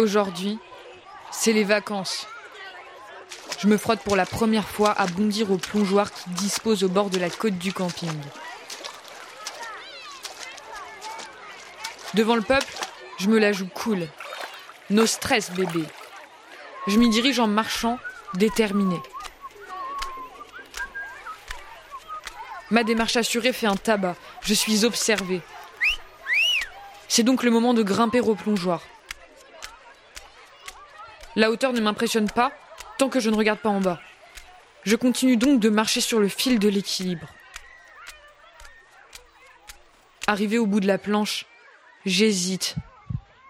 Aujourd'hui, c'est les vacances. Je me frotte pour la première fois à bondir au plongeoir qui dispose au bord de la côte du camping. Devant le peuple, je me la joue cool. No stress, bébé. Je m'y dirige en marchant, déterminé. Ma démarche assurée fait un tabac. Je suis observé. C'est donc le moment de grimper au plongeoir. La hauteur ne m'impressionne pas tant que je ne regarde pas en bas. Je continue donc de marcher sur le fil de l'équilibre. Arrivé au bout de la planche, j'hésite.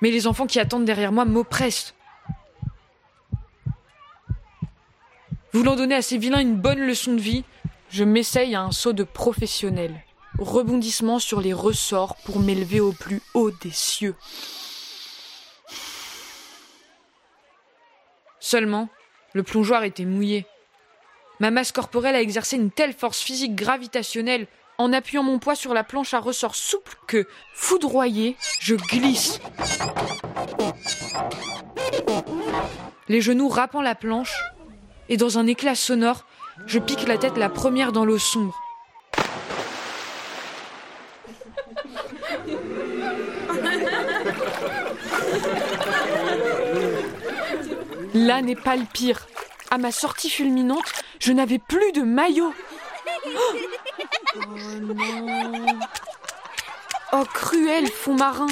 Mais les enfants qui attendent derrière moi m'oppressent. Voulant donner à ces vilains une bonne leçon de vie, je m'essaye à un saut de professionnel. Rebondissement sur les ressorts pour m'élever au plus haut des cieux. Seulement, le plongeoir était mouillé. Ma masse corporelle a exercé une telle force physique gravitationnelle en appuyant mon poids sur la planche à ressort souple que, foudroyé, je glisse. Les genoux rappant la planche, et dans un éclat sonore, je pique la tête la première dans l'eau sombre. Là n'est pas le pire. À ma sortie fulminante, je n'avais plus de maillot. Oh non. Oh cruel fond marin.